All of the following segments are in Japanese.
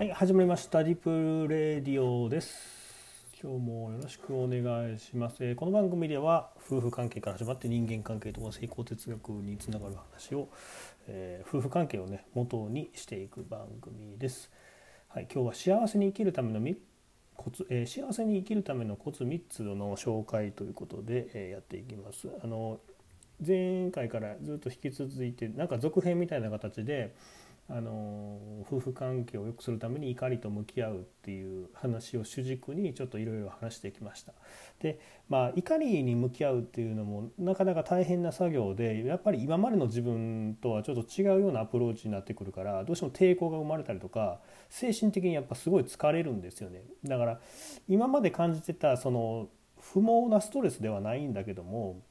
はい、始まりました。ディプルレディオです。今日もよろしくお願いします。えこの番組では夫婦関係から始まって人間関係とか成功哲学につながる話を、えー夫婦関係をね元にしていく番組です。はい、今日は幸せに生きるためのみコツ、えー幸せに生きるためのコツ3つの紹介ということで、えーやっていきます。あの前回からずっと引き続いてなんか続編みたいな形であの夫婦関係を良くするために怒りと向き合うっていう話を主軸にちょっといろいろ話してきました。でまあ怒りに向き合うっていうのもなかなか大変な作業でやっぱり今までの自分とはちょっと違うようなアプローチになってくるからどうしても抵抗が生まれたりとか精神的にやっぱすごい疲れるんですよね。だから今まで感じてたその不毛なストレスではないんだけども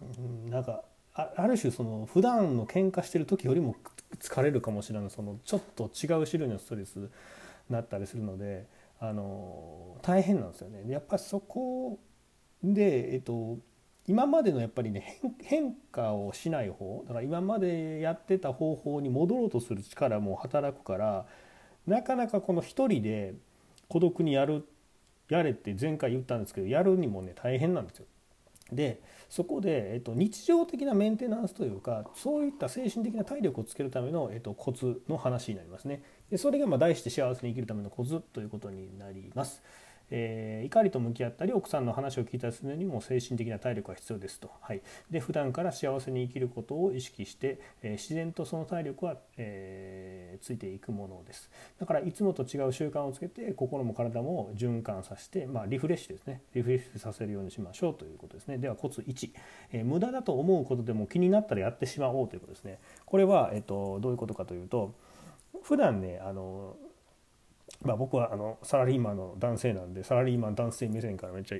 うんなんかある種その普段の喧嘩してる時よりも疲れるかもしれないそのちょっと違う種類のストレスになったりするのであの大変なんですよね。やっぱりそこで、えっと、今までのやっぱりね変変化をしない方だから今までやってた方法に戻ろうとする力も働くからなかなかこの一人で孤独にやるやれって前回言ったんですけどやるにもね大変なんですよ。でそこで、えっと、日常的なメンテナンスというかそういった精神的な体力をつけるための、えっと、コツの話になりますね。でそれがま題して幸せに生きるためのコツということになります。えー怒りと向き合ったり奥さんの話を聞いたりするにも精神的な体力が必要ですと。はい、で普段から幸せに生きることを意識して、えー自然とその体力は、えーついていくものです。だからいつもと違う習慣をつけて心も体も循環させて、まあ、リフレッシュですね。リフレッシュさせるようにしましょうということですね。ではコツ1、え無駄だと思うことでも気になったらやってしまおうということですね。これは、えっとどういうことかというと普段ねあのまあ、僕はあのサラリーマンの男性なんでサラリーマン男性目線からめっちゃ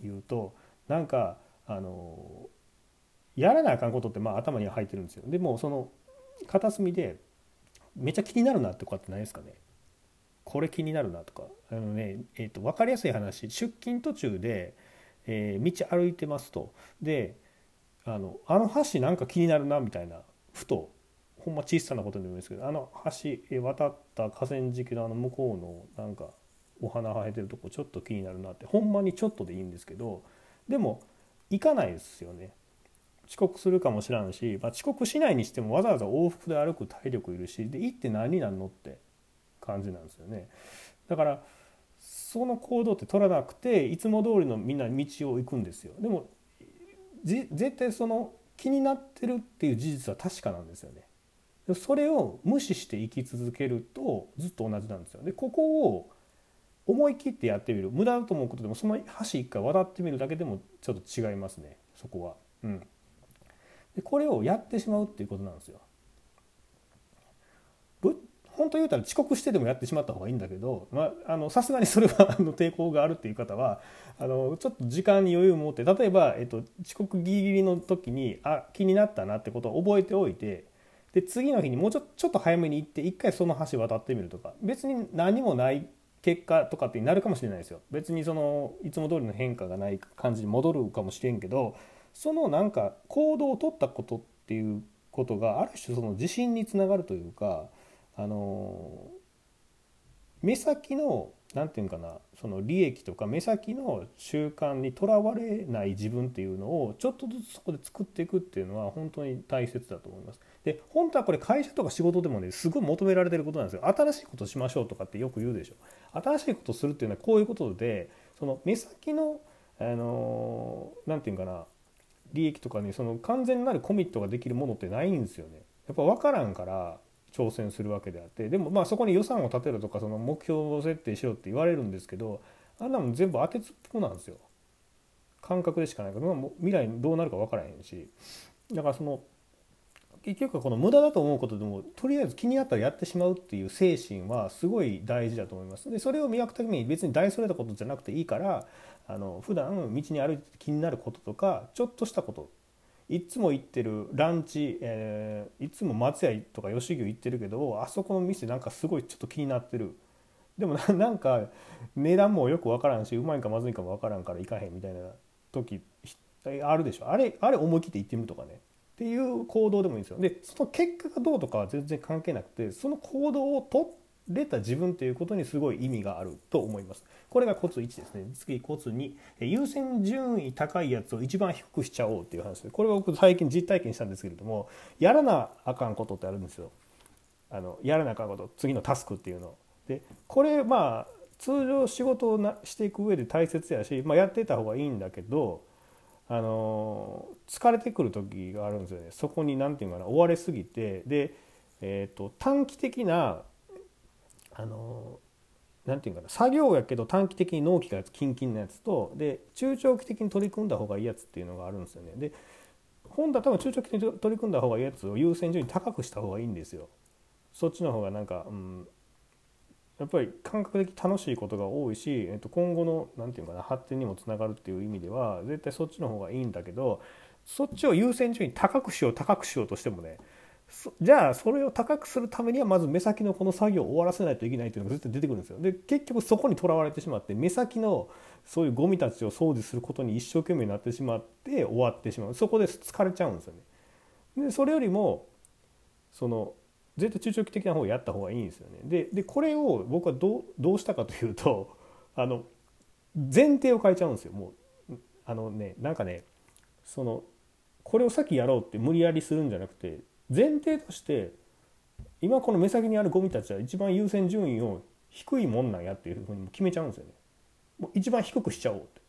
言うとなんかあのやらなあかんことってまあ頭には入ってるんですよ。でもその片隅でめっちゃ気になるなってことってないですかね。これ気になるなとか。あのね、えー、と分かりやすい話。出勤途中で、え道歩いてますと。であのあの橋なんか気になるなみたいなふとほんま小さなことでもいいですけどあの橋渡った河川敷のあの向こうのなんかお花生えてるとこちょっと気になるなってほんまにちょっとでいいんですけどでも行かないですよね。遅刻するかもしらんし、まあ、遅刻しないにしてもわざわざ往復で歩く体力いるしで行って何になるのって感じなんですよね。だからその行動って取らなくていつも通りのみんな道を行くんですよ。でもじ絶対その気になってるっていう事実は確かなんですよね。それを無視して生き続けるとずっと同じなんですよでここを思い切ってやってみる無駄だと思うことでもその橋一回渡ってみるだけでもちょっと違いますねそこは。うん、でこれをやってしまうっていうことなんですよ。ぶ本当言うたら遅刻してでもやってしまった方がいいんだけどさすがにそれはの抵抗があるっていう方はあのちょっと時間に余裕を持って例えば、えっと、遅刻ギリギリの時にあ気になったなってことを覚えておいてで次の日にもうちょちょっと早めに行って一回その橋渡ってみるとか。別に何もない結果とかってなるかもしれないですよ。別にそのいつも通りの変化がない感じに戻るかもしれんけどそのなんか行動を取ったことっていうことがある種その自信につながるというかあの目先の何て言うかなその利益とか目先の習慣にとらわれない自分っていうのをちょっとずつそこで作っていくっていうのは本当に大切だと思います。で本当はこれ会社とか仕事でもねすごい求められてることなんですよ。新しいことしましょうとかってよく言うでしょ。新しいことするっていうのはこういうことでその目先のあの何て言うかな利益とかにその完全なるコミットができるものってないんですよね。やっぱ分からんから挑戦するわけであってでもまあそこに予算を立てるとかその目標を設定しろって言われるんですけどあんなもん全部当てつっぽなんですよ。感覚でしかないから、未来どうなるか分からへんしだからその結局はこの無駄だと思うことでもとりあえず気になったらやってしまうっていう精神はすごい大事だと思います。でそれを磨くために別に大それたことじゃなくていいからあの普段道に歩いて気になることとかちょっとしたこといつも行ってるランチ、えーいつも松屋とか吉牛行ってるけどあそこの店なんかすごいちょっと気になってる。でも なんか値段もよく分からんしうまいかまずいかも分からんから行かへんみたいな時あるでしょ。あれあれ思い切って行ってみるとかね。っていう行動でもいいんですよ。でその結果がどうとかは全然関係なくてその行動をとっれた自分ということにすごい意味があると思います。これがコツ1ですね。次コツ2、優先順位高いやつを一番低くしちゃおうっていう話で、これは僕最近実体験したんですけれども、やらなあかんことってあるんですよ。あのやらなあかんこと次のタスクっていうの。でこれまあ通常仕事をなしていく上で大切やし、まあ、やってた方がいいんだけどあの疲れてくる時があるんですよねそこに何て言うかな追われすぎてで、えーと、短期的なあのなんていうかな作業やけど短期的に納期がキンキンなやつとで中長期的に取り組んだ方がいいやつっていうのがあるんですよね。で本だ多分中長期的に取り組んだ方がいいやつを優先順位高くした方がいいんですよ。そっちの方がなんか、うん、やっぱり感覚的楽しいことが多いし、えっと、今後の何て言うかな発展にもつながるっていう意味では絶対そっちの方がいいんだけどそっちを優先順位高くしよう高くしようとしてもねじゃあそれを高くするためにはまず目先のこの作業を終わらせないといけないっていうのが絶対出てくるんですよ。で結局そこにとらわれてしまって目先のそういうゴミたちを掃除することに一生懸命になってしまって終わってしまうそこで疲れちゃうんですよね。でそれよりもその絶対中長期的な方をやった方がいいんですよね。ででこれを僕はどうどうしたかというとあの前提を変えちゃうんですよもうあのねなんかねそのこれを先やろうって無理やりするんじゃなくて前提として今この目先にあるゴミたちは一番優先順位を低いもんなんやっていうふうに決めちゃうんですよね。もう一番低くしちゃおうって。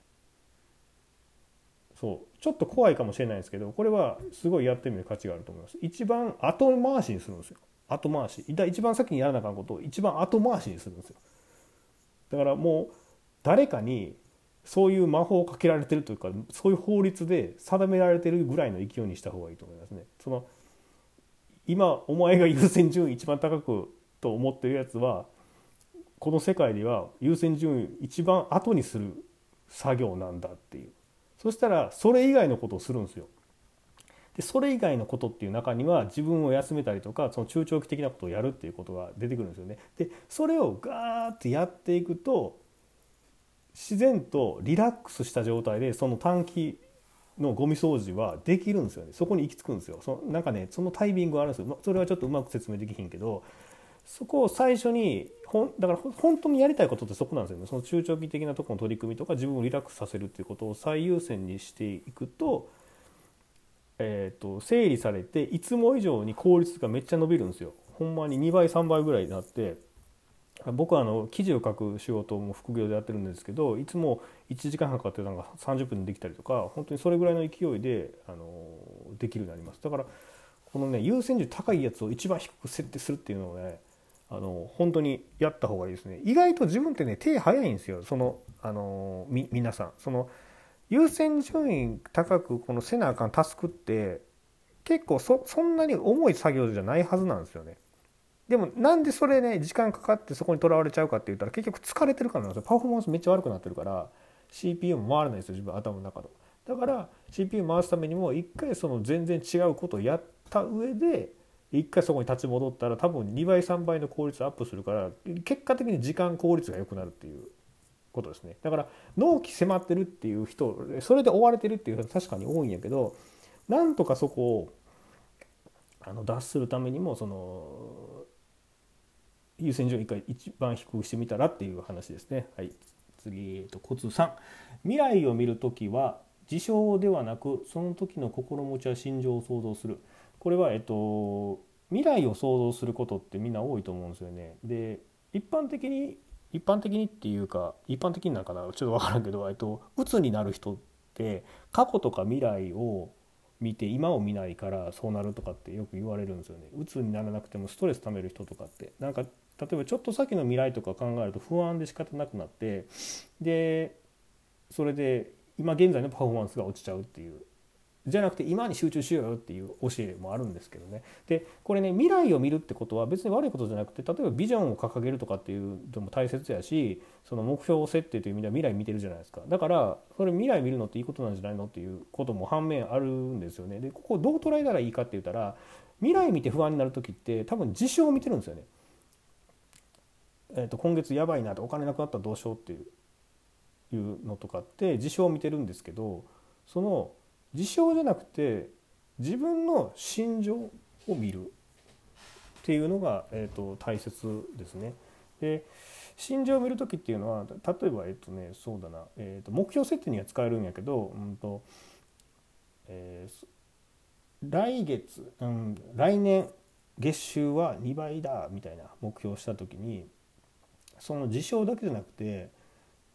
そうちょっと怖いかもしれないですけどこれはすごいやってみる価値があると思います。一番後回しにするんですよ。後回し一番先にやらなあかんことを一番後回しにするんですよだからもう誰かにそういう魔法をかけられてるというかそういう法律で定められてるぐらいの勢いにした方がいいと思いますねその今お前が優先順位一番高くと思ってるやつはこの世界では優先順位一番後にする作業なんだっていうそしたらそれ以外のことをするんですよでそれ以外のことっていう中には自分を休めたりとかその中長期的なことをやるっていうことが出てくるんですよね。でそれをガーッてやっていくと自然とリラックスした状態でその短期のゴミ掃除はできるんですよね。そこに行き着くんですよ。そのなんかねそのタイミングがあるんですよ。それはちょっとうまく説明できひんけどそこを最初にほんだから本当にやりたいことってそこなんですよね。その中長期的なとこの取り組みとか自分をリラックスさせるっていうことを最優先にしていくとえーと、整理されていつも以上に効率がめっちゃ伸びるんですよ。ほんまに2倍3倍ぐらいになって僕はあの記事を書く仕事も副業でやってるんですけどいつも1時間半かかってたのが30分でできたりとか本当にそれぐらいの勢いであのできるようになります。だからこのね優先順位高いやつを一番低く設定するっていうのをねあの本当にやった方がいいですね。意外と自分ってね手早いんですよ。そのあのみ皆さん。その優先順位高くこのせなあかんタスクって結構そそんなに重い作業じゃないはずなんですよね。でもなんでそれね時間かかってそこにとらわれちゃうかって言ったら結局疲れてるからなんですよパフォーマンスめっちゃ悪くなってるから CPU も回らないですよ自分頭の中の。だから CPU 回すためにも一回その全然違うことをやった上で一回そこに立ち戻ったら多分2倍3倍の効率アップするから結果的に時間効率が良くなるっていうことですねだから納期迫ってるっていう人それで追われてるっていう人確かに多いんやけどなんとかそこをあの脱するためにもその優先順位一回一番低くしてみたらっていう話ですね。はい、次、えっと、コツ3未来を見る時は事象ではなくその時の心持ちや心情を想像するこれは、えっと、未来を想像することってみんな多いと思うんですよね。で一般的に一般的にっていうか一般的になんかなちょっと分からんけど、えっと、鬱になる人って過去とか未来を見て今を見ないからそうなるとかってよく言われるんですよね。鬱にならなくてもストレス溜める人とかってなんか例えばちょっと先の未来とか考えると不安で仕方なくなってでそれで今現在のパフォーマンスが落ちちゃうっていうじゃなくて今に集中しようよっていう教えもあるんですけどね。でこれね未来を見るってことは別に悪いことじゃなくて例えばビジョンを掲げるとかっていうのも大切やしその目標設定という意味では未来見てるじゃないですか。だからそれ未来見るのっていいことなんじゃないのっていうことも反面あるんですよね。でここどう捉えたらいいかって言ったら未来見て不安になる時って多分事象を見てるんですよね。えー、と今月やばいなってお金なくなったらどうしようっていういうのとかって事象を見てるんですけどその事象じゃなくて自分の心情を見るっていうのが、えーと、大切ですね。で心情を見る時っていうのは例えばえっとねそうだな、えー、と目標設定には使えるんやけど、うんとえー、来月、うん、来年月収は2倍だみたいな目標をした時にその事象だけじゃなくて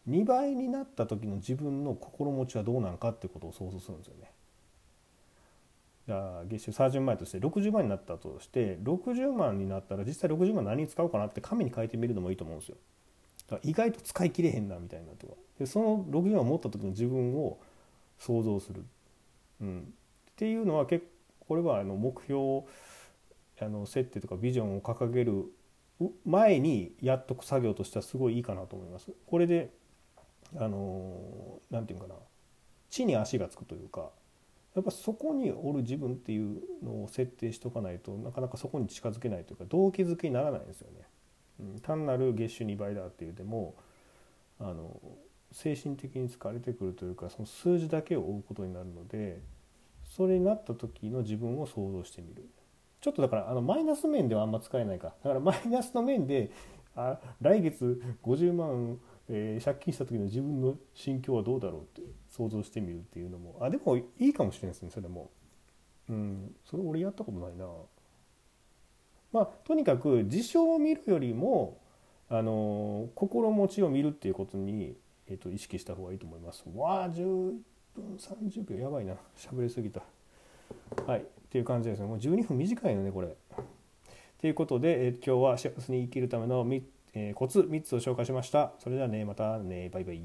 2倍になった時の自分の心持ちはどうなんかってことを想像するんですよね。じゃあ月収30万円として60万になったとして60万になったら実際60万何に使おうかなって紙に書いてみるのもいいと思うんですよ。だから意外と使い切れへんなみたいなとかでその60万を持った時の自分を想像する、うん、っていうのは結構これはあの目標あの設定とかビジョンを掲げる前にやっとく作業としてはすごいいいかなと思います。これであのなんていうかな地に足がつくというかやっぱそこにおる自分っていうのを設定しとかないとなかなかそこに近づけないというか動機づけにならないんですよね。うん、単なる月収2倍だっていうでもあの精神的に疲れてくるというかその数字だけを追うことになるのでそれになった時の自分を想像してみる。ちょっとだからあのマイナス面ではあんま使えないかだからマイナスの面であ来月50万えー、借金した時の自分の心境はどうだろうって想像してみるっていうのもあでもいいかもしれないですねそれも。うんそれ俺やったことないな。まあとにかく事象を見るよりもあの心持ちを見るっていうことに、えーと、意識した方がいいと思います。わあ10分30秒やばいな。喋りすぎた。はい。っていう感じですね。もう12分短いのねこれ。ということで、えー、今日は幸せに生きるための3えー、コツ3つを紹介しました。それではね、またね、バイバイ。